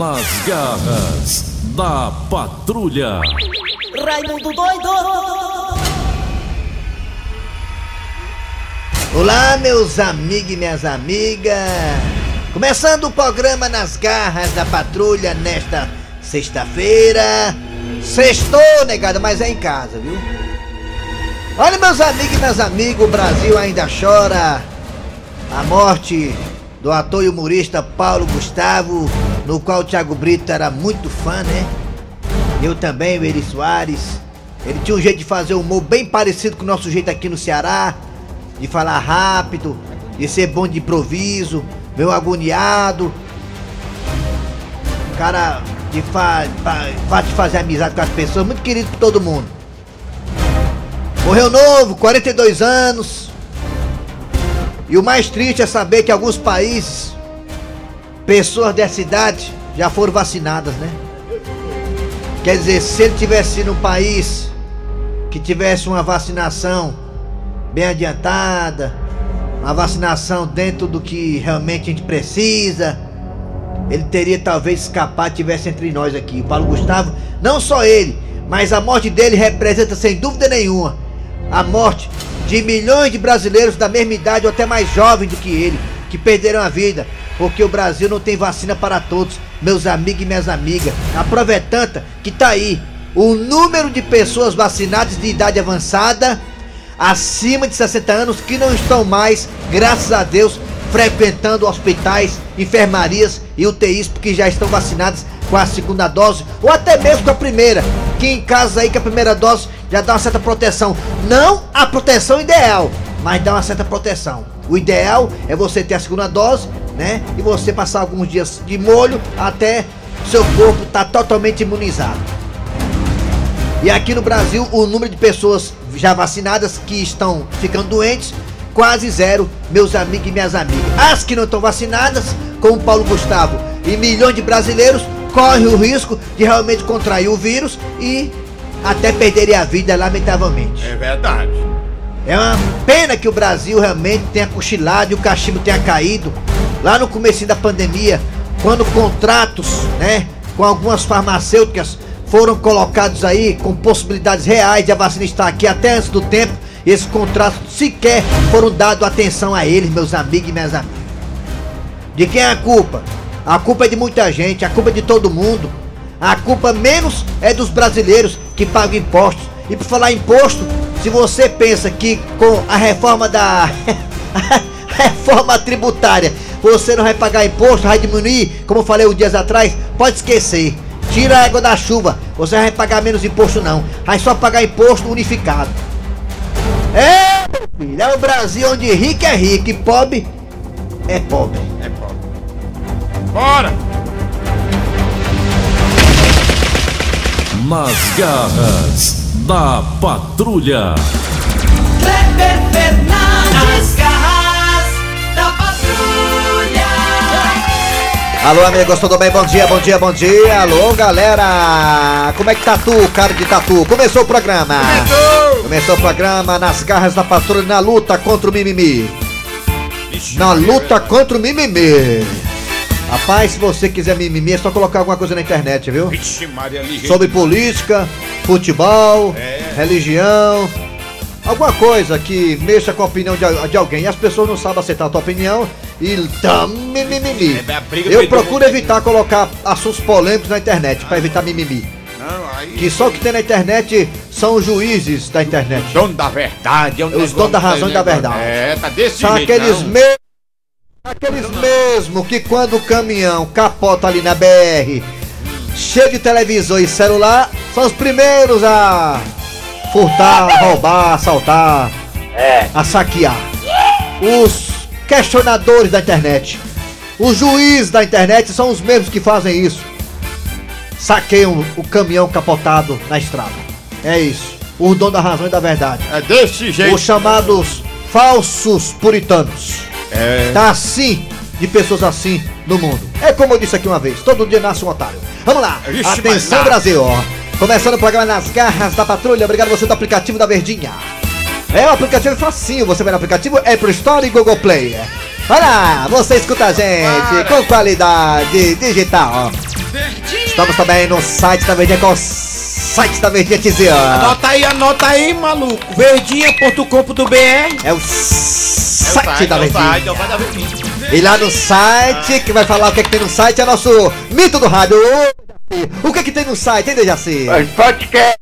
Nas garras da patrulha. Raimundo doido! Olá, meus amigos e minhas amigas. Começando o programa Nas Garras da Patrulha nesta sexta-feira. Sextou, negada, mas é em casa, viu? Olha, meus amigos e minhas amigas, o Brasil ainda chora a morte do ator e humorista Paulo Gustavo, no qual o Thiago Brito era muito fã, né? Eu também, o Eri Soares. Ele tinha um jeito de fazer humor bem parecido com o nosso jeito aqui no Ceará, de falar rápido, de ser bom de improviso, meio agoniado. Cara de fa de fazer amizade com as pessoas, muito querido por todo mundo. Morreu novo, 42 anos. E o mais triste é saber que alguns países, pessoas dessa idade já foram vacinadas, né? Quer dizer, se ele tivesse num país que tivesse uma vacinação bem adiantada, uma vacinação dentro do que realmente a gente precisa, ele teria talvez escapado, tivesse entre nós aqui. O Paulo Gustavo, não só ele, mas a morte dele representa sem dúvida nenhuma a morte de milhões de brasileiros da mesma idade ou até mais jovens do que ele, que perderam a vida, porque o Brasil não tem vacina para todos, meus amigos e minhas amigas. A prova é tanta que tá aí o número de pessoas vacinadas de idade avançada acima de 60 anos que não estão mais, graças a Deus, frequentando hospitais, enfermarias e UTIs porque já estão vacinadas com a segunda dose ou até mesmo com a primeira. Que em casos aí que a primeira dose já dá uma certa proteção. Não a proteção ideal, mas dá uma certa proteção. O ideal é você ter a segunda dose, né? E você passar alguns dias de molho até seu corpo estar tá totalmente imunizado. E aqui no Brasil, o número de pessoas já vacinadas que estão ficando doentes, quase zero, meus amigos e minhas amigas. As que não estão vacinadas, como Paulo Gustavo e milhões de brasileiros, correm o risco de realmente contrair o vírus e até perderem a vida, lamentavelmente. É verdade. É uma pena que o Brasil realmente tenha cochilado e o cachimbo tenha caído lá no começo da pandemia, quando contratos, né, com algumas farmacêuticas foram colocados aí com possibilidades reais de a vacina estar aqui até antes do tempo. Esses contratos sequer foram dados atenção a eles, meus amigos e minhas amigas. De quem é a culpa? A culpa é de muita gente, a culpa é de todo mundo. A culpa menos é dos brasileiros que pagam impostos. E por falar imposto, se você pensa que com a reforma da reforma tributária você não vai pagar imposto, vai diminuir, como eu falei uns dias atrás, pode esquecer. Tira a água da chuva, você vai pagar menos imposto não, vai só pagar imposto unificado. É, filho, é o Brasil onde rico é rico e pobre é pobre. É pobre. Bora! Nas garras da patrulha. Kleber Fernandes, garras da patrulha. Alô, amigos, tudo bem? Bom dia, bom dia, bom dia. Alô, galera. Como é que tá tu, cara de tatu? Começou o programa. Começou! Começou o programa nas garras da patrulha na luta contra o mimimi. Na luta contra o mimimi. Rapaz, se você quiser mimimi, é só colocar alguma coisa na internet, viu? Vixe, Maria. Sobre política, futebol, É. religião, alguma coisa que mexa com a opinião de, de alguém. E as pessoas não sabem aceitar a tua opinião e dá mimimi. É, do Eu procuro evitar colocar assuntos polêmicos na internet pra evitar mimimi. Não, aí. Que só o que tem na internet são os juízes da internet. Dono da verdade. É um Os donos da razão e da verdade. É, tá desse São jeito. aqueles não. mesmos. Aqueles mesmo que quando o caminhão capota ali na BR, cheio de televisor e celular, são os primeiros a furtar, roubar, assaltar, a saquear. Os questionadores da internet, os juízes da internet são os mesmos que fazem isso. Saqueiam o caminhão capotado na estrada. É isso. O dono da razão e da verdade. É desse jeito. Os chamados falsos puritanos. É. Tá assim, de pessoas assim no mundo. É como eu disse aqui uma vez, todo dia nasce um otário. Vamos lá, mas atenção nada. Brasil, ó. Começando o programa Nas Garras da Patrulha, obrigado você do aplicativo da Verdinha. É, o aplicativo é facinho, você vai no aplicativo Apple Store e Google Play. Vai lá, você escuta a gente Para. com qualidade digital, ó. Estamos também no site da Verdinha, o site da Verdinha? Anota aí, anota aí, maluco. Verdinha.com.br É o site da é o Verdinha. site, é o site da Verdinha. E lá no site, que vai falar o que, é que tem no site, é nosso mito do rádio. O que, é que tem no site, hein, Dejaci? Os podcast.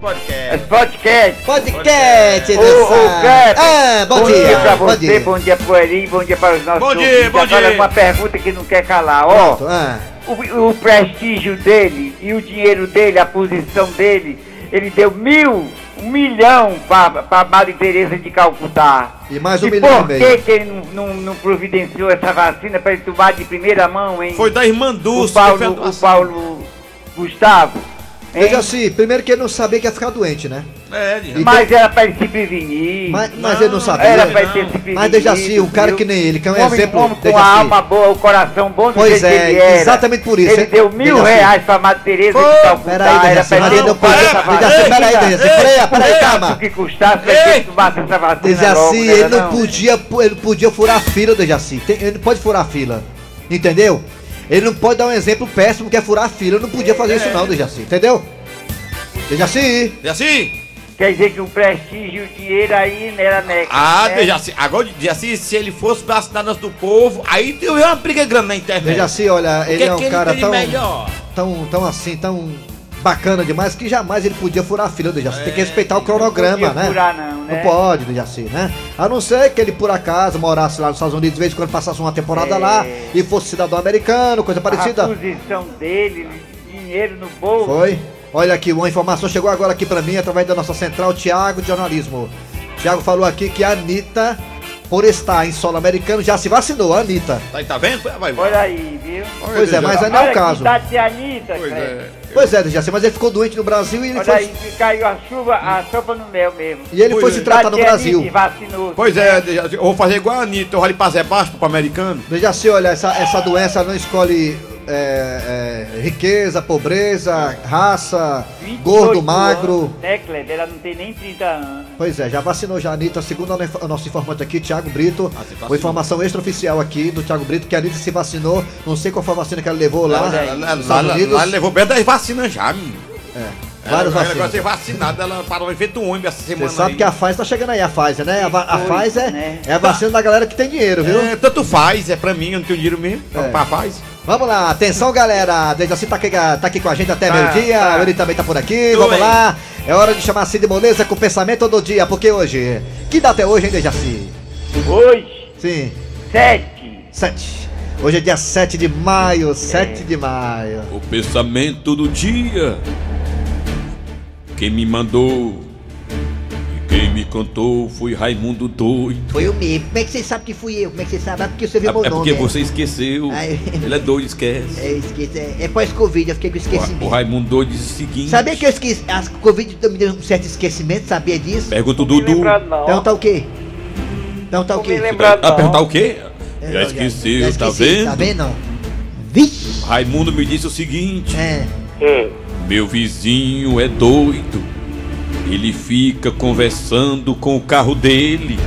Podcast. Podcast. Podcast, Ô, ô, site. Ah, bom, bom dia. dia pra bom você, dia. bom dia pro Eri, bom dia para os nossos Bom dia, ouvintes. bom Agora dia. uma pergunta que não quer calar. Ó, Ah, o, o prestígio dele e o dinheiro dele, a posição dele, ele deu mil, um milhão pra, pra Maria Tereza de Calcutá. E mais um e milhão por que, que ele não, não, não providenciou essa vacina pra ele tomar de primeira mão, hein? Foi da irmã o Dulce. que Paulo, fez o. Paulo Gustavo. hein? Dejaci, primeiro que ele não sabia que ia ficar doente, né? É, de- Mas era pra ele se prevenir. Mas, mas Não, ele não sabia. Era pra ele se prevenido. Mas Dejaci, um cara viu? que nem ele, que é um homem, exemplo. homem com Dejaci. a alma boa, o coração bom do Pois é, que exatamente por isso, Ele deu mil Dejaci. reais pra Madre Teresa Foi. de Calcutá. Peraí, era Dejaci, mas ele não Dejaci, peraí, Dejaci, peraí, peraí, O calma. que custasse pra ele tomar essa vacina Dejaci, logo, né, ele não não? podia, ele podia furar a fila, Dejaci. Tem- Ele não pode furar a fila. Entendeu? Ele não pode dar um exemplo péssimo que é furar a fila. Ele não podia fazer isso não, Dejaci. Entendeu? Dejaci. Assim? Quer dizer que o prestígio e o dinheiro aí não era neca. Ah, né? Dejaci. Agora, Dejaci, se ele fosse vacinar antes do povo, aí deu uma briga grande na internet. Dejaci, olha, O que ele é que um ele cara de tão, melhor? tão, tão assim, tão bacana demais que jamais ele podia furar a fila, Dejaci. Tem que respeitar o cronograma, Não podia né? furar não, né? Não pode, Dejaci, né? A não ser que ele, por acaso, morasse lá nos Estados Unidos, de vez em quando passasse uma temporada É. lá e fosse cidadão americano, coisa A parecida. posição dele, dinheiro no bolso. Foi? Olha aqui, uma informação chegou agora aqui pra mim através da nossa central, Tiago de Jornalismo. Tiago falou aqui que a Anitta, por estar em solo americano, já se vacinou, a Anitta. Tá, tá vendo? Vai, vai. Olha aí, viu? Pois é, mas não é Olha o caso. que idade de Anitta, Pois Kleber. é. Pois é, Dejaci, mas ele ficou doente no Brasil e ele Olha foi, aí, caiu a chuva, a sopa no mel mesmo. e ele Pois foi é. se tratar no de Brasil. Vacinou. Pois é, Dejaci, eu vou fazer igual a Anitta, eu vou ali pra Zé Baixo, pro americano. Dejaci, olha, essa, essa doença não escolhe é, é, riqueza, pobreza, raça, 28 gordo, magro. Kleber? Ela não tem nem 30 anos. Pois é, já vacinou já a Anitta, segundo o nosso informante aqui, Thiago Brito. Ah. Uma informação extraoficial aqui do Thiago Brito, que a Anitta se vacinou. Não sei qual foi a vacina que ela levou lá Estados lá, Unidos. lá levou bem das vacinas já, menino. É, várias ela, ela vacinas. ser vacinada, ela parou em feito um ônibus essa semana. Você sabe aí. que a Pfizer tá chegando aí, a Pfizer, né? A, a Pfizer né? é a vacina da galera que tem dinheiro, viu? É, tanto faz, é pra mim, eu não tenho dinheiro mesmo. É. Pra faz. Vamos lá, atenção galera, assim tá aqui, tá aqui com a gente até Tá, meio-dia, tá. ele também tá por aqui, Tô vamos aí. lá. É hora de chamar Cid Moleza com o pensamento do dia, porque hoje, que data é hoje, hein, Dejaci? Hoje, Sim, 7. 7. Hoje é dia 7 de maio, 7 de maio. O pensamento do dia. Quem me mandou quem me contou foi Raimundo Doido. Foi o mesmo. Como é que você sabe que fui eu? Como é que você sabe? É porque você É, viu meu é nome. porque é. você esqueceu. Ai. Ele é doido, esquece. É, esqueci, é, é pós-Covid, eu fiquei com O, esquecimento. o Raimundo Doido diz o seguinte. Sabia que eu esqueci? A Covid me deu um certo esquecimento, sabia disso? Pergunta o Dudu. não. Então tá o quê? Então tá o quê? Ah, não. perguntar o quê? É, Já esqueceu, já tá esqueci, vendo? Tá vendo? não? Vixe! Raimundo me disse o seguinte: É. É. Meu vizinho é doido. Ele fica conversando com o carro dele.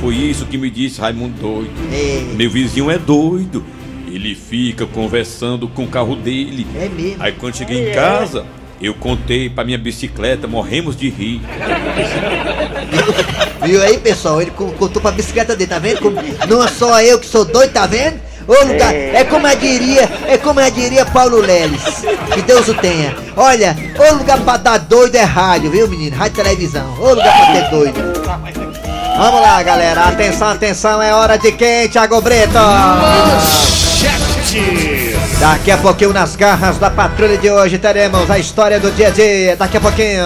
Foi isso que me disse Raimundo Doido. É. Meu vizinho é doido. Ele fica conversando com o carro dele. É mesmo. Aí quando cheguei É. em casa, eu contei pra minha bicicleta, morremos de rir. Viu aí, pessoal? Ele co- contou pra bicicleta dele, tá vendo? Não é só eu que sou doido, tá vendo? Ô lugar, é como eu diria, é como eu diria Paulo Leles. Que Deus o tenha. Olha, ô lugar pra dar doido é rádio, viu, menino? Rádio e televisão. Ô lugar pra ter doido. Vamos lá, galera. Atenção, atenção, é hora de quem, Thiago Brito? Daqui a pouquinho, nas garras da patrulha de hoje, teremos a história do dia a dia. Daqui a pouquinho,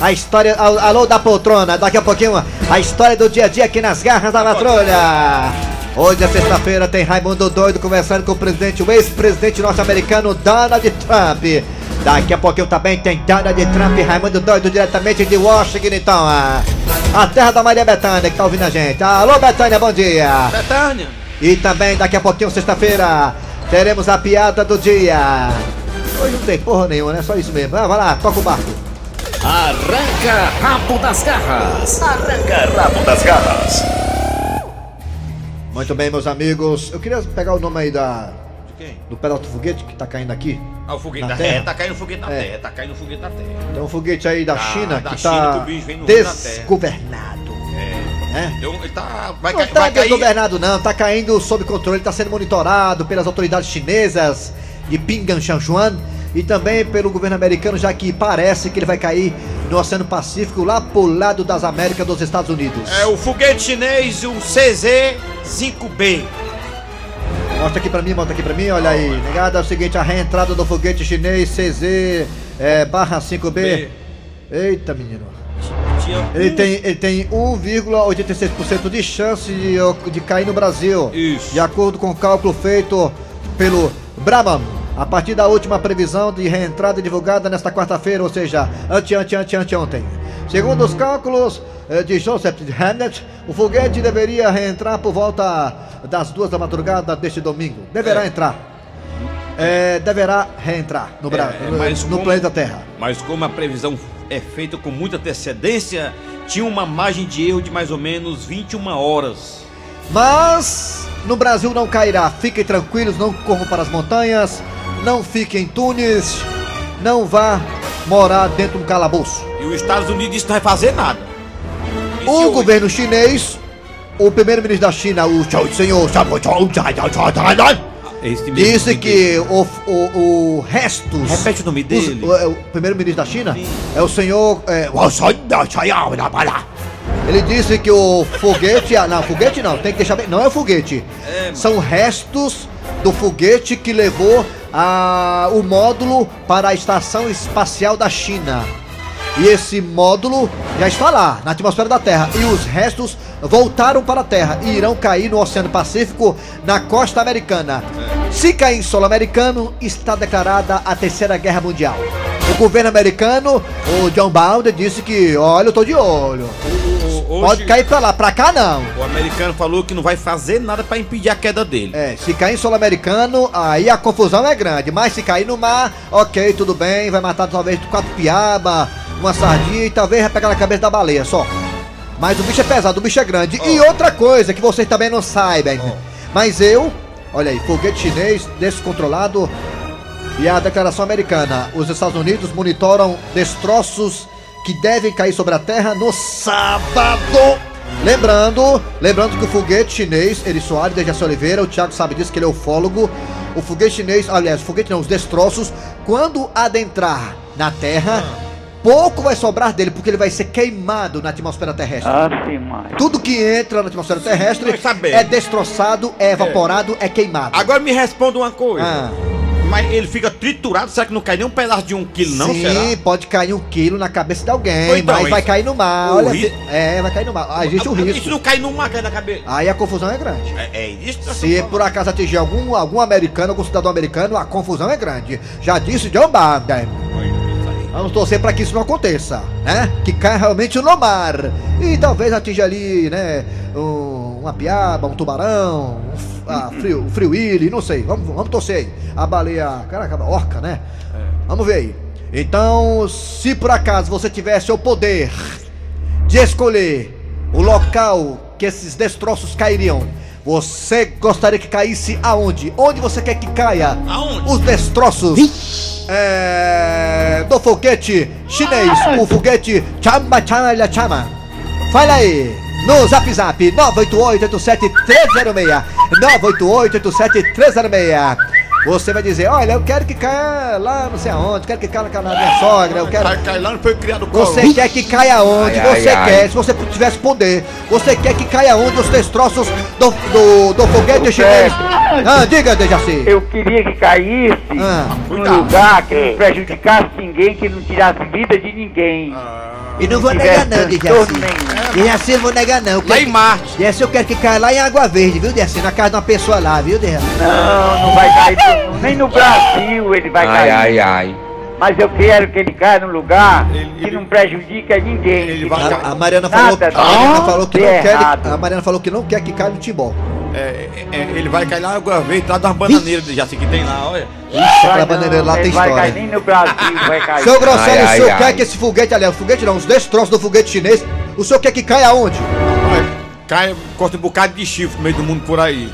a história. al- Alô da poltrona. Daqui a pouquinho, a história do dia a dia aqui nas garras da patrulha. Hoje é sexta-feira, tem Raimundo Doido conversando com o presidente, o ex-presidente norte-americano Donald Trump. Daqui a pouquinho também tem Donald Trump e Raimundo Doido diretamente de Washington, então. A terra da Maria Bethânia que tá ouvindo a gente. Alô, Bethânia, bom dia. Betânia. E também daqui a pouquinho, sexta-feira, teremos a piada do dia. Hoje não tem porra nenhuma, né? Só isso mesmo. Ah, vai lá, toca o barco. Arranca rabo das garras. Arranca rabo das garras. Muito bem, meus amigos. Eu queria pegar o nome aí da. Quem? No pedaço do foguete que tá caindo aqui. Ah, o foguete Na da terra? terra. Tá caindo o foguete na É. terra. Tá caindo o foguete na terra. Tem um foguete aí da Ah, China da que China tá que bicho vem no desgovernado. É. Então, ele tá. Vai, Não cair, tá vai cair. desgovernado não, tá caindo sob controle, tá sendo monitorado pelas autoridades chinesas de Pingan e também pelo governo americano, já que parece que ele vai cair no Oceano Pacífico, lá pro lado das Américas dos Estados Unidos. É o foguete chinês, o CZ-5B. Mostra aqui pra mim, mostra aqui pra mim, olha aí. Negada, é o seguinte, a reentrada do foguete chinês CZ é, barra 5B. B. Eita, menino. Ele tem, ele tem 1,86% de chance de, de cair no Brasil. Isso. De acordo com o cálculo feito pelo Brahman. A partir da última previsão de reentrada divulgada nesta quarta-feira, ou seja, ante, ante, ante, ante ontem. Segundo os cálculos eh, de Joseph Hamlet, o foguete deveria reentrar por volta das duas da madrugada deste domingo. Deverá É. entrar. É, deverá reentrar no, Bra É, no- mas no como- planeta Terra. Mas como a previsão é feita com muita antecedência, tinha uma margem de erro de mais ou menos 21 horas. Mas no Brasil não cairá. Fiquem tranquilos, não corram para as montanhas, não fiquem em túneis, não vá morar dentro do calabouço. E os Estados Unidos não vai fazer nada. E O hoje- governo chinês, o primeiro-ministro da China, o Chao Senhor, disse que o, o, o restos. Repete o nome os- dele. o, é o primeiro-ministro da China Sim. é o senhor. é, ele disse que o foguete. ah, Não, foguete não, tem que deixar bem. Não é o foguete. É. São restos do foguete que levou a, o módulo para a Estação Espacial da China. E esse módulo já está lá, na atmosfera da Terra. E os restos voltaram para a Terra e irão cair no Oceano Pacífico, na costa americana. Se cair em solo americano, está declarada a Terceira Guerra Mundial. O governo americano, o John Biden, disse que, olha, eu tô de olho. Hoje, Pode cair pra lá, pra cá não. O americano falou que não vai fazer nada pra impedir a queda dele. É, se cair em solo americano, aí a confusão é grande. Mas se cair no mar, ok, tudo bem, vai matar talvez quatro piaba, uma sardinha e talvez vai pegar na cabeça da baleia só. Mas o bicho é pesado, o bicho é grande. E outra coisa que vocês também não saibem. Mas eu, olha aí, foguete chinês descontrolado e a declaração americana. Os Estados Unidos monitoram destroços que devem cair sobre a Terra no sábado. Lembrando, lembrando que o foguete chinês, Eri Soares, Dejaci Oliveira, o Thiago sabe disso que ele é ufólogo. O foguete chinês, aliás, o foguete não, os destroços, quando adentrar na Terra, pouco vai sobrar dele, porque ele vai ser queimado na atmosfera terrestre. Ah. Tudo que entra na atmosfera terrestre é destroçado, é evaporado, é, queimado. Agora me responda uma coisa. Ah. Mas ele fica triturado, será que não cai nem um pedaço de um quilo, não? Sim, Será? pode cair um quilo na cabeça de alguém, então, mas vai isso- cair no mar. Olha, é, vai cair no mar. Existe o E se risco. não cai no mar, cai na cabeça? Aí a confusão é grande. É, é isso que Se por acaso atingir algum, algum americano, algum cidadão americano, a confusão é grande. Já disse John Biden. Isso. Vamos torcer para que isso não aconteça, né? Que caia realmente no mar. E talvez atinja ali, né? um- uma piaba, um tubarão, um, f- ah, frio, um frio willy, não sei. Vamos, vamos torcer aí. A baleia, caraca, a orca, né? Vamos ver aí. Então, se por acaso você tivesse o poder de escolher o local que esses destroços cairiam, você gostaria que caísse aonde? Onde você quer que caia? Aonde? Os destroços é, do foguete chinês, o foguete Chama Chama Chama. Fala aí, no zap zap 988-87-306. 988-87-306. Você vai dizer, olha, eu quero que caia lá não sei aonde, quero que caia na na minha sogra, eu quero. Cai, cai lá, não foi criado colo. Você quer que caia onde Ai, ai, você ai. quer, se você tivesse poder. Você quer que caia onde os destroços do, do, do foguete chinês. Ah, diga, Dejaci. Eu queria que caísse Ah. num lugar que não prejudicasse ninguém, que não tirasse vida de ninguém. E não vou negar não, Dejaci. Dejaci, não vou negar não. Lá em Marte. Dejaci, eu quero que caia lá em Água Verde, viu, Dejaci? Na casa de uma pessoa lá, viu, Dejaci? Não, não vai cair, nem no Brasil ele vai Ai, cair. ai, ai. Mas eu quero que ele caia num lugar Ele- que ele- não prejudique a ninguém. ele vai- A, a Mariana falou, a Mariana falou que não quer. errado. A Mariana falou que não quer que caia no timbó. É, é, é, ele vai cair lá agora, veio lá das bananeiras de Jaci que tem lá, olha. Ixi, Vai pra bandeira lá ele tem vai história. cair nem no Brasil, vai cair. Seu Grosselio, Ai, o ai, senhor ai. quer que esse foguete, aliás, o foguete não, os destroços do foguete chinês, o senhor quer que caia aonde? Cai, corta um bocado de chifre no meio do mundo por aí.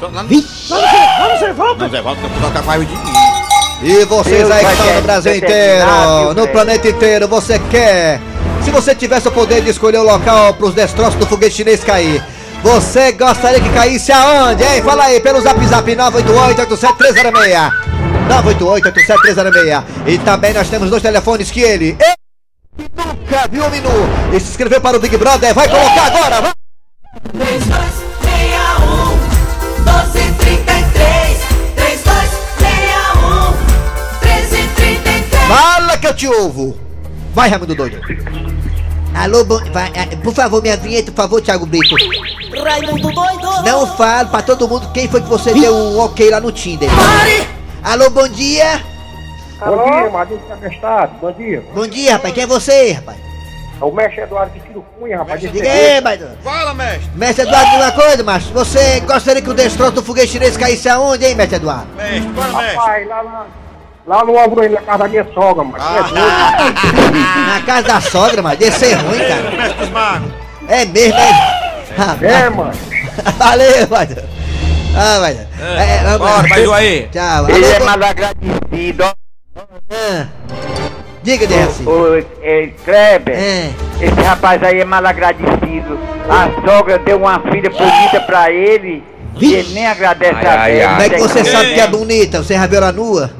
Só lá no- Vixe! Tocar com raiva de mim. E vocês aí que estão no Brasil inteiro, no planeta inteiro, você quer? Se você tivesse o poder de escolher o local para os destroços do foguete chinês cair, você gostaria que caísse aonde, hein? Fala aí, pelo zap zap 988-87306. 988-87306. E também nós temos dois telefones que ele... ele nunca viu o menu e se inscreveu para o Big Brother. Vai colocar agora, vai! 3261 1233 3261 1333 Fala que eu te ouvo! Vai, Raimundo Doido! Alô, bom, vai, eh, por favor, minha vinheta, por favor, Thiago Brito. Raimundo doido Não fale pra todo mundo quem foi que você deu um ok lá no Tinder. Pare Alô, bom dia! Bom dia, Madrinha da Tempestade. Bom dia. Bom dia, rapaz. Quem é você, rapaz? É o mestre Eduardo de Tiro Cunha, rapaz. Diga aí, mas... Fala, mestre. Mestre Eduardo, diga uma coisa, macho. Você gostaria que o destroço do foguete chinês caísse aonde, hein, mestre Eduardo? Mestre, bora, mestre. Rapaz, lá, lá, lá no Alvorino, na casa da minha sogra, mano. Ah. É. Na casa da sogra, mano. Deve ser ruim, cara. Mestre dos magos. É mesmo, é? É, mano. Valeu, mas... Ah, mas... É, vamos lá. Bora, vai aí. Tchau. Ele é mal agradecido. ó. ah. Diga, Dercy. Ô, é, Kleber, É. esse rapaz aí é mal agradecido. A sogra deu uma filha bonita pra ele e ele nem agradece a Deus. Como é que você Tem sabe que é bonita? Você já viu ela nua?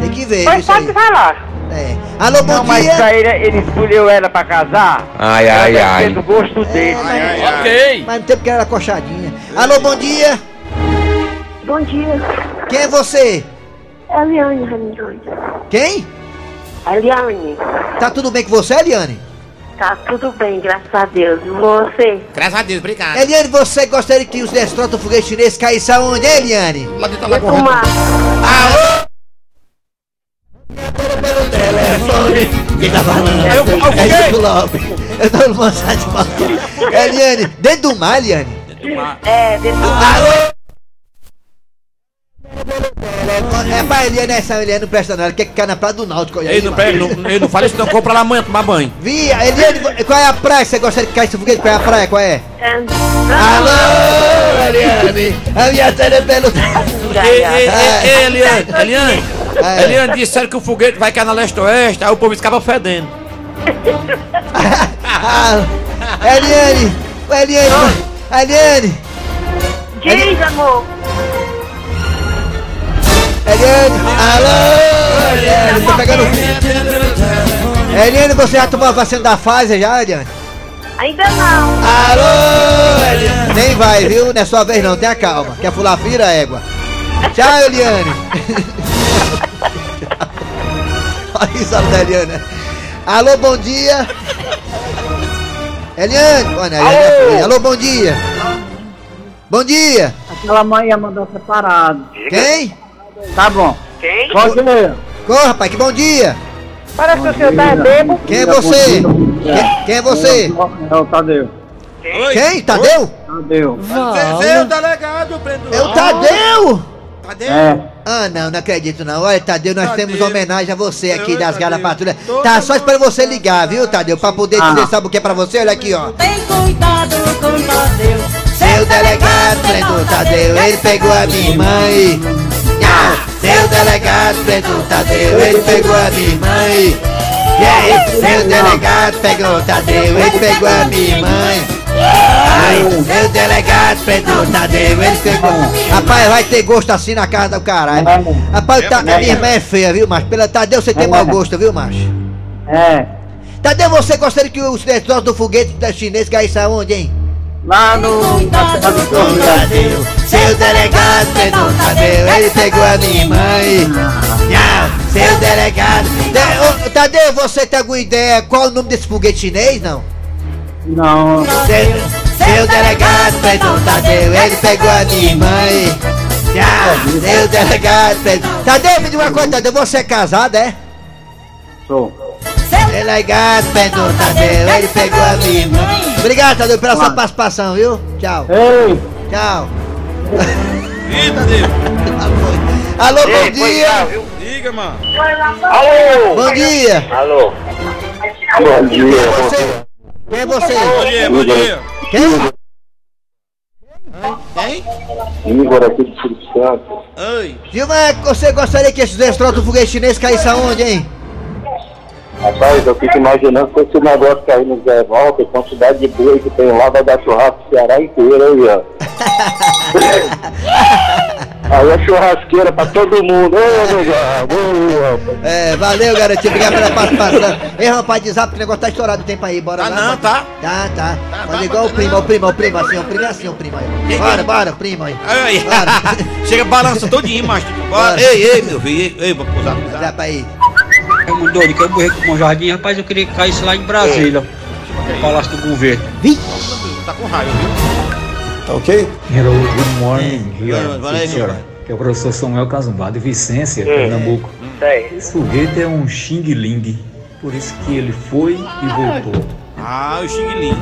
Tem que ver isso aí. falar. É. Alô, bom Não, mas dia. pra ele, ele escolheu ela pra casar. Ai, ai, ai. do gosto dele. mas, Ok. mas não tem porque ela era coxadinha. Alô, bom dia. Bom dia, Quem é você? é a Eliane Ramírez. Quem? Eliane, Tá tudo bem com você, Eliane? tá tudo bem, graças a Deus. E você? Graças a Deus, obrigado. Eliane, você gostaria que os destroços do foguete chinês caíssem aonde, hein, Eliane? Lá dentro da lagoa. Quem tá falando? Eu- eu- É Chico Lopes. Eu tô numa satisfação. Eliane, dentro do mar, Eliane? É, dentro do mar. Alô? É pra Eliane, essa Eliane não presta. Ela quer ficar na praia do Náutico. Ele não, pega, não, ele não fala isso, não. Compra lá amanhã tomar banho. Via, Eliane, qual é a praia que você gostaria que caísse o foguete? Qual é a praia? Qual é? É, Alô, Eliane! A minha série é pelo. Ei, ei, ei, ei, Eliane, Eliane. É. Eliane disseram que o foguete vai cair na leste-oeste, aí o povo ficava fedendo. Ah, Eliane! Eliane! Eliane! Diz, amor. Eliane! Alô! Eliane, tô pegando. Eliane, você já tomou a vacina da Pfizer já, Eliane? Ainda não. Alô, Eliane! Nem vai, viu? Não é sua vez não, tenha calma. Quer pular fira, égua? Tchau, Eliane! Olha risada da Eliane. Alô, bom dia! Eliane! Olha, Eliane. Alô, bom dia! Bom dia! Aquela mãe ia mandar separado. Quem? Tá bom. Quem? Pode ir. Ô, rapaz, que bom dia! Parece que o senhor tá bebo. Quem é você? Quem, quem é você? É o Tadeu. Quem? Tadeu? Tadeu. Você é o delegado, Brendo. É o Tadeu! Tadeu? É. Ah, não, não acredito não. Olha, Tadeu, nós Tadeu. temos homenagem a você aqui Oi, das Gala Tadeu. Patrulha. Tá só esperando você ligar, viu, Tadeu? Pra poder Ah. dizer, sabe o que é pra você? Olha aqui, ó. Tem cuidado com Tadeu Seu delegado prendeu Tadeu, ele pegou a minha mãe. Nhau. Seu delegado prendeu Tadeu, ele pegou a minha mãe. E aí, seu delegado pegou Tadeu, ele pegou a minha mãe. Seu delegado prendeu Tadeu, ele pegou. Rapaz, vai ter gosto assim na casa do caralho. Rapaz, tá, minha irmã é feia, viu, macho? Pela Tadeu você tem mau gosto, viu, macho? É. Tadeu, você gostaria que os destroços do foguete da chinês caíssem aonde, hein? Lá no. Tadeu. Seu delegado pegou Tadeu, ele pegou a minha mãe. Não, seu delegado. De, ô, Tadeu, você tem alguma ideia qual o nome desse foguete chinês, não? Não. Seu, seu delegado pegou Tadeu, ele pegou a minha mãe. Não, seu delegado pegou. Tadeu, me diga uma coisa, Tadeu, você é casado, é? Sou. Delegado pegou Tadeu, ele pegou a minha mãe. Obrigado, Tadeu, pela sua participação, viu? Tchau, Ei! tchau. Ih, Tadeu. Alô, bom dia! Diga, mano. Bom dia! Alô? Bom dia. Você? Quem é você? Bom dia, bom dia. Quem? Hein? Igor aqui do Espírito Santo. Oi. Gilmar, é você gostaria que esses destroços do foguete chinês caíssem aonde, hein? Rapaz, eu fico imaginando se esse negócio cair no Zé Volta, a quantidade de boi que tem lá vai dar churrasco Ceará inteiro aí, ó. aí é churrasqueira pra todo mundo. Ô, ô, rapaz. É, valeu, garotinho. Obrigado pela participação. Ei, rapaz, de zap, o negócio tá estourado o tempo aí. Bora Ah, lá. não, bora. tá? Tá, tá. Tá, Faz vai, igual o vai, primo, não. o primo, o primo, assim, o primo é assim, o primo aí. Bora, quem? bora, primo aí. Bora. Chega, balança todinho, macho. Bora. Bora. Ei, ei, meu filho. Ei, ei vou pousar. pousar. Zap aí. É um doido que eu morri com o Bom Jardim, rapaz, eu queria que caísse lá em Brasília, no Palácio do Governo. Tá com raiva, viu? Tá ok? Hello, good morning. É, Here, teacher. Que é o professor Samuel Casumba, de Vicência, É. Pernambuco. Esse foguete é um Xing Ling, por isso que ele foi e voltou. Ah, o Xing Ling.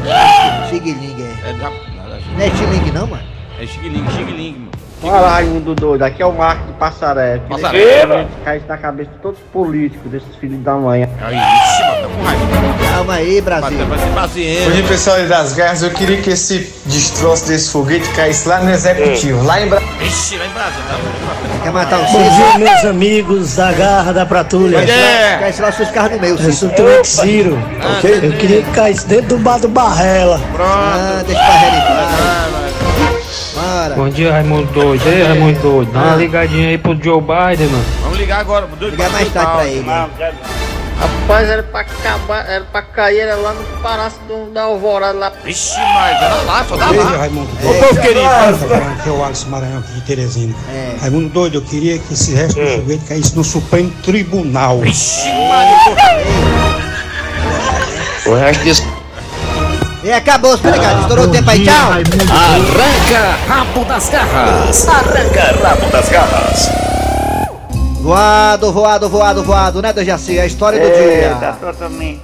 Xing-ling, é. É, da, Não é Xing-ling não, mano? é Xing Ling, Xing Ling, mano. Fala Raimundo doido, aqui é o Marco de Passaré. Passaré. Cai isso na cabeça de todos os políticos, desses filhos da mãe. Aí, ixi, mano, tá com raiva. Calma aí, Brasil. Hoje, pessoal das garras, eu queria que esse destroço desse foguete caísse lá no executivo, lá em Brasília. Ixi, lá em Brasília. tá? Quer matar o Bom dia, meus amigos da Garra da Patrulha. É. Quer lá os seus carros no meio, Eu sou o Ciro. Ok? Eu queria que caísse dentro do bar do Barrela. Ah, deixa realidade. Bora. Bom dia, Raimundo Doido. Ei, Raimundo Doido, dá uma ligadinha aí pro Joe Biden, mano. Vamos ligar agora. Ligar mais tarde pra ele. Rapaz, era pra acabar, era pra cair era lá no Palácio do, da Alvorada lá. Ixi, mas era lá, só dá Beijo, lá. Raimundo. Ô, povo querido. Aqui é o Alisson Maranhão aqui de Teresina. É. Raimundo doido, eu queria que esse resto do foguete caísse no Supremo Tribunal. Ixi, Maria. O resto desse E acabou, obrigado. Estourou o tempo aí, tchau. Arranca rabo das garras. Arranca rabo das garras. Voado, voado, voado, voado, né, Dejaci? A história do É, tá dia. totalmente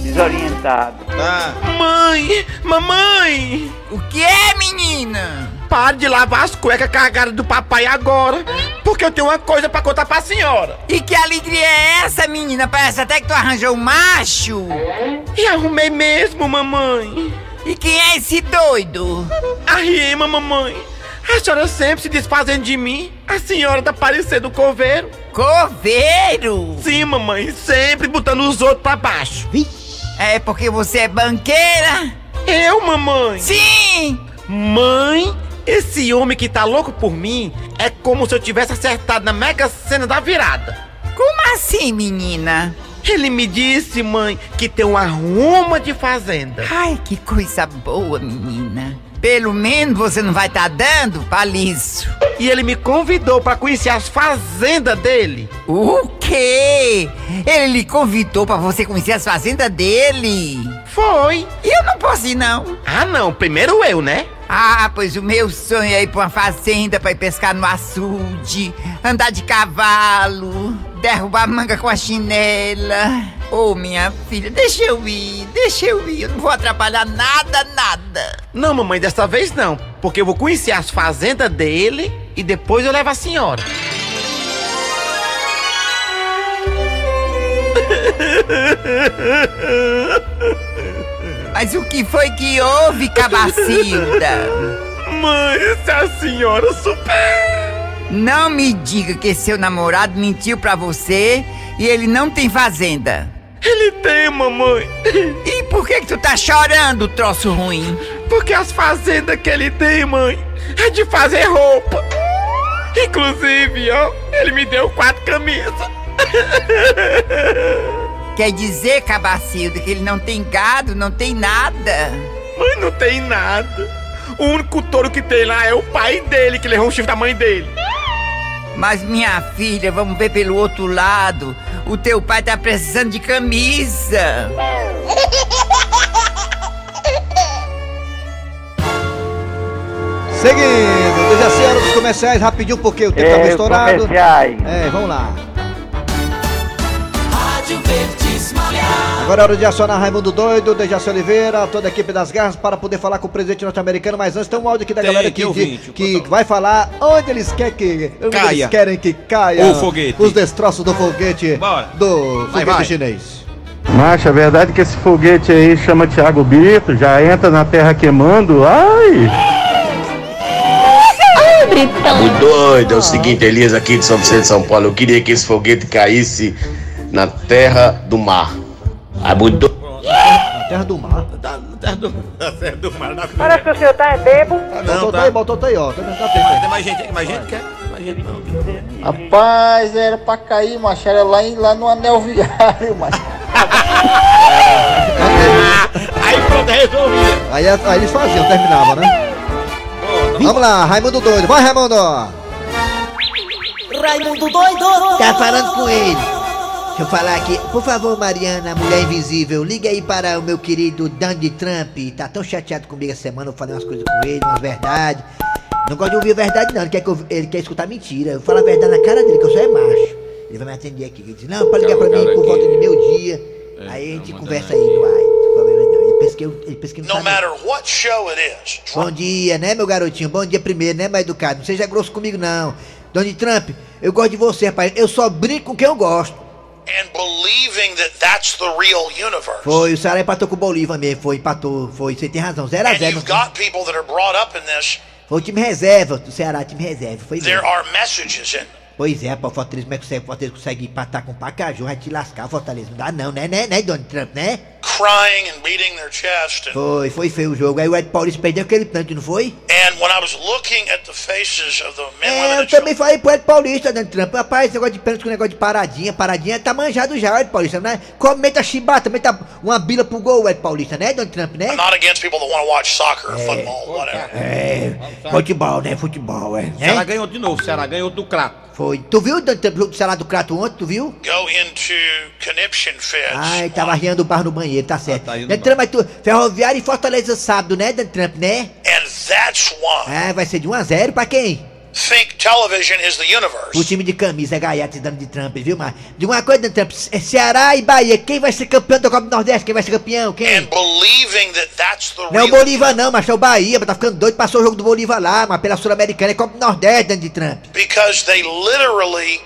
desorientado. Tá. Mãe! Mamãe! O que é, menina? Pare de lavar as cuecas cagadas do papai agora, porque eu tenho uma coisa pra contar pra senhora. E que alegria é essa, menina? Parece até que tu arranjou um macho. E arrumei mesmo, mamãe. E quem é esse doido? A Riema, mamãe. A senhora sempre se desfazendo de mim. A senhora tá parecendo um coveiro. Coveiro? Sim, mamãe, sempre botando os outros pra baixo. É porque você é banqueira? Eu, mamãe? Sim! Mãe, esse homem que tá louco por mim é como se eu tivesse acertado na mega cena da virada. Como assim, menina? Ele me disse, mãe, que tem uma ruma de fazenda. Ai, que coisa boa, menina. Pelo menos você não vai estar dando palício. E ele me convidou pra conhecer as fazendas dele. O quê? Ele lhe convidou pra você conhecer as fazendas dele? Foi. E eu não posso ir, não. Ah, não. Primeiro eu, né? Ah, pois o meu sonho é ir pra uma fazenda pra ir pescar no açude, andar de cavalo, derrubar manga com a chinela. Ô, minha filha, deixa eu ir, deixa eu ir. Eu não vou atrapalhar nada, nada. Não, mamãe, dessa vez não. Porque eu vou conhecer as fazendas dele e depois eu levo a senhora. Mas o que foi que houve, Cabacilda? Mãe, se a senhora souber. Não me diga que seu namorado mentiu pra você e ele não tem fazenda. Ele tem, mamãe. E por que, que tu tá chorando, troço ruim? Porque as fazendas que ele tem, mãe, é de fazer roupa. Inclusive, ó, ele me deu quatro camisas. Quer dizer, Cabacilda, que ele não tem gado, não tem nada? Mãe, não tem nada. O único touro que tem lá é o pai dele, que levou um chifre da mãe dele. Mas minha filha, vamos ver pelo outro lado. O teu pai tá precisando de camisa. Seguindo, Dejaci, hora dos comerciais, rapidinho, porque o tempo É, tá meio estourado. comerciais. É, vamos lá. Rádio Verdes Maria. Agora é hora de acionar Raimundo Doido, Dejaci Oliveira, toda a equipe das garras para poder falar com o presidente norte-americano. Mas antes tem um áudio aqui da Tem, galera que que, ouvinte, que, que vai falar onde eles querem que. Caia. eles querem que caia O foguete. os destroços do foguete Bora. do Vai, foguete vai. chinês. Macho, é verdade que esse foguete aí chama Thiago Bito, já entra na terra queimando. Ai! Britão. Muito doido. É o seguinte, Elias, aqui de São Vicente de São Paulo. Eu queria que esse foguete caísse na terra do mar. Muito doido. Na terra do mar. Na terra do, na terra do mar, na Parece que o senhor tá é bebo. não, botou tá. aí, botou aí, ó. Tá, tá tempo aí. Tem mais gente, tem mais gente, quer? Mais gente não. Rapaz, era pra cair, macho. Era lá, em- lá no anel viário, macho. Aí pronto, resolvia. Aí, aí eles faziam, terminava, né? Vamos lá, Raimundo doido. Vai, Raimundo! Raimundo doido! Tá falando com ele. Deixa eu falar aqui. Por favor, Mariana, mulher invisível, liga aí para o meu querido Donald Trump. Tá tão chateado comigo essa semana, eu falei umas coisas com ele, umas verdades. Não gosta de ouvir a verdade, não. Ele quer, que eu- ele quer escutar mentira. Eu falo a verdade na cara dele, que eu sou é macho. Ele vai me atender aqui. Ele diz, não, pode ligar pra mim por volta de meu dia. aí a gente conversa aí no ar. Não tem problema não. Ele pensa que eu, ele pensa que não No matter what show it is, Bom dia, né, meu garotinho? Bom dia primeiro, né, mais educado? Não seja grosso comigo, não. Donald Trump, eu gosto de você, rapaz. Eu só brinco com quem eu gosto. And believing that that's the real universe. Foi, o Ceará empatou com o Bolívar mesmo. Foi, empatou. Foi, você tem razão. 0 a And 0 you've got people that are brought up in this. Foi o time reserva do Ceará, time reserva. Foi There are messages in. Pois é, pô, Fortaleza, como é que consegue, Fortaleza consegue empatar com o Pacaju? Vai te lascar, Fortaleza. Não dá não, né, né, né, Donald Trump, né? Crying and beating their chest. And, Foi, foi feio o jogo. Aí o Ed Paulista perdeu aquele tanto, não foi? and when I was looking at the faces of the men, É, eu também falei pro Ed Paulista, Donald Trump. Rapaz, esse negócio de pênalti com negócio de paradinha, paradinha, tá manjado já, Ed Paulista, né? Come, meta chibata, meta uma bila pro gol, Ed Paulista, né, Donald Trump, né? I'm not against people that want to watch soccer or football, whatever. É, futebol, né, futebol, é. O Ceará Né? ganhou de novo, o Ceará ganhou do crato. Foi. Tu viu, o jogo do Ceará do Crato ontem, tu viu? Go into conniption fits. Ai, tava riando o bar no banheiro, tá certo. tá indo Donald Trump, mas tu, Ferroviária e Fortaleza sábado, né, Donald Trump, né? And that's why Ah, vai ser de 1 a 0 pra quem? Think television is the universe. O time de camisa, gaiato dando de Trump, viu, mas de uma coisa, Trump, é Ceará e Bahia, quem vai ser campeão da Copa do Nordeste? Quem vai ser campeão? Quem? And believing that that's the Não é o Bolívar não, mas é o Bahia, mas tá ficando doido, passou o jogo do Bolívar lá, mas pela Sul-Americana é Copa do Nordeste, Donald Trump. because they literally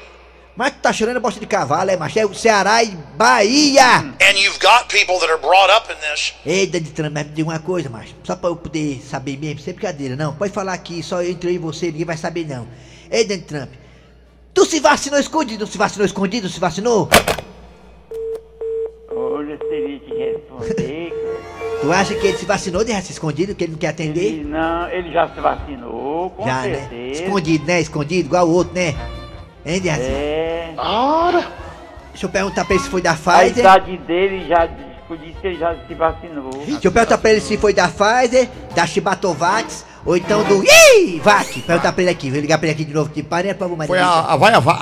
Mas tu tá chorando a bosta de cavalo, é, macho? É o Ceará e Bahia! and you've got people that are brought up in this Ei, Donald Trump, mas me diga uma coisa, macho. Só pra eu poder saber mesmo, sem brincadeira, não. Pode falar aqui, só entre eu e você, ninguém vai saber, não. Ei, Donald Trump, tu se vacinou escondido, se vacinou escondido, se vacinou? Hoje eu teria que responder. Tu acha que ele se vacinou de se escondido, que ele não quer atender? Ele não, ele já se vacinou, com Já, né? certeza. Escondido, né? Escondido, igual o outro, né? Hein, Deaci? É. Deixa eu perguntar pra ele se foi da A Pfizer. idade dele já disse que ele já se vacinou. Deixa eu perguntar pra ele se foi da Pfizer, da Chibatovax, ou então do Ih, Vac. Perguntar pra ele aqui, vou ligar pra ele aqui de novo aqui. Parei pra vou Foi a, a Vaiovac.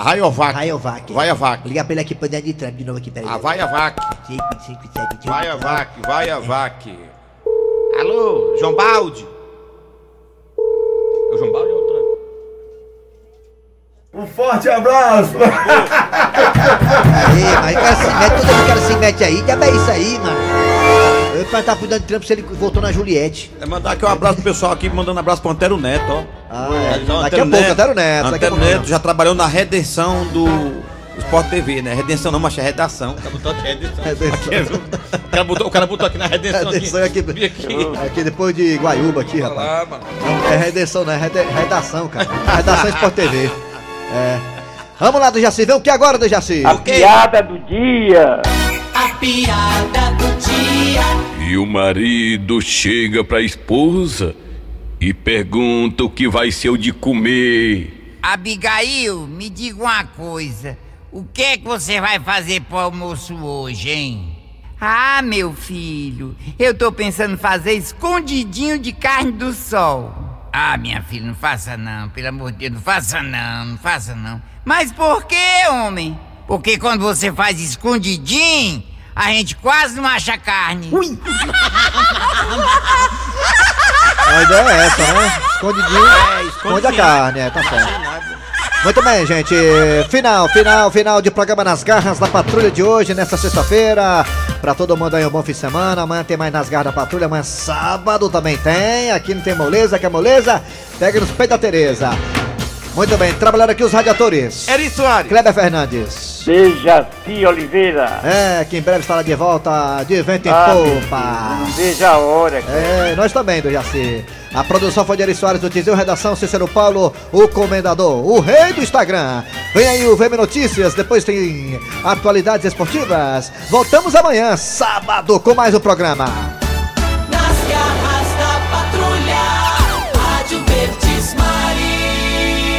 Raiovac. Vaiovac. Vou ligar pra ele aqui pra dentro de Trump de novo aqui, peraí. A Vaiovac. 5, 5, 7, 8, Vaiovac, Vaiovac. Alô, João Balde? É o João Balde ou? Um forte abraço! Aí, mas o cara se mete, todo mundo o cara se mete aí, já é isso aí, mano. Eu ia perguntar pro Donald Trump se ele voltou na Juliette. É mandar aqui um abraço pro pessoal aqui, mandando um abraço pro Antero Neto, ó. Ah, é. Então, Daqui a pouco, Antero Neto, daqui a Antero pouco Neto já trabalhou na redenção do Sport TV, né? Redenção não, mas é redação. O cara botou aqui redenção. Aqui, viu? o, cara botou, o cara botou aqui na redenção. Redenção aqui, aqui. aqui. aqui depois de Guaiúba aqui, rapaz. lá, mano. É redenção, não, é rede- redação, cara. Redação Sport TV. É. Vamos lá, do Jaci, vem o que agora, do Jaci? A piada do dia. A piada do dia. E o marido chega pra esposa e pergunta o que vai ser o de comer. Abigail, me diga uma coisa. O que é que você vai fazer pro almoço hoje, hein? Ah, meu filho, eu tô pensando em fazer escondidinho de carne do sol. Ah, minha filha, não faça não, pelo amor de Deus, não faça não, não faça não. Mas por que, homem? Porque quando você faz escondidinho, a gente quase não acha carne. Ui! A ideia é essa, né? Escondidinho, É, esconde a carne, é, tá certo. Muito bem, gente. Final, final, final de programa nas garras da patrulha de hoje, nessa sexta-feira. Pra todo mundo aí um bom fim de semana. Amanhã tem mais nas garras da patrulha. Amanhã sábado também tem. Aqui não tem moleza, quer moleza? Pega nos peitos da Tereza. Muito bem, trabalhando aqui os radiadores. Eri Soares. Kleber Fernandes. Dejaci Oliveira. É, que em breve estará de volta de vento em Ah, popa. Não veja a hora. cara. É, nós também, do Jaci. A produção foi de Eri Soares do Tizil, redação Cícero Paulo, o comendador, o rei do Instagram. Vem aí o VM Notícias, depois tem atualidades esportivas. Voltamos amanhã, sábado, com mais um programa.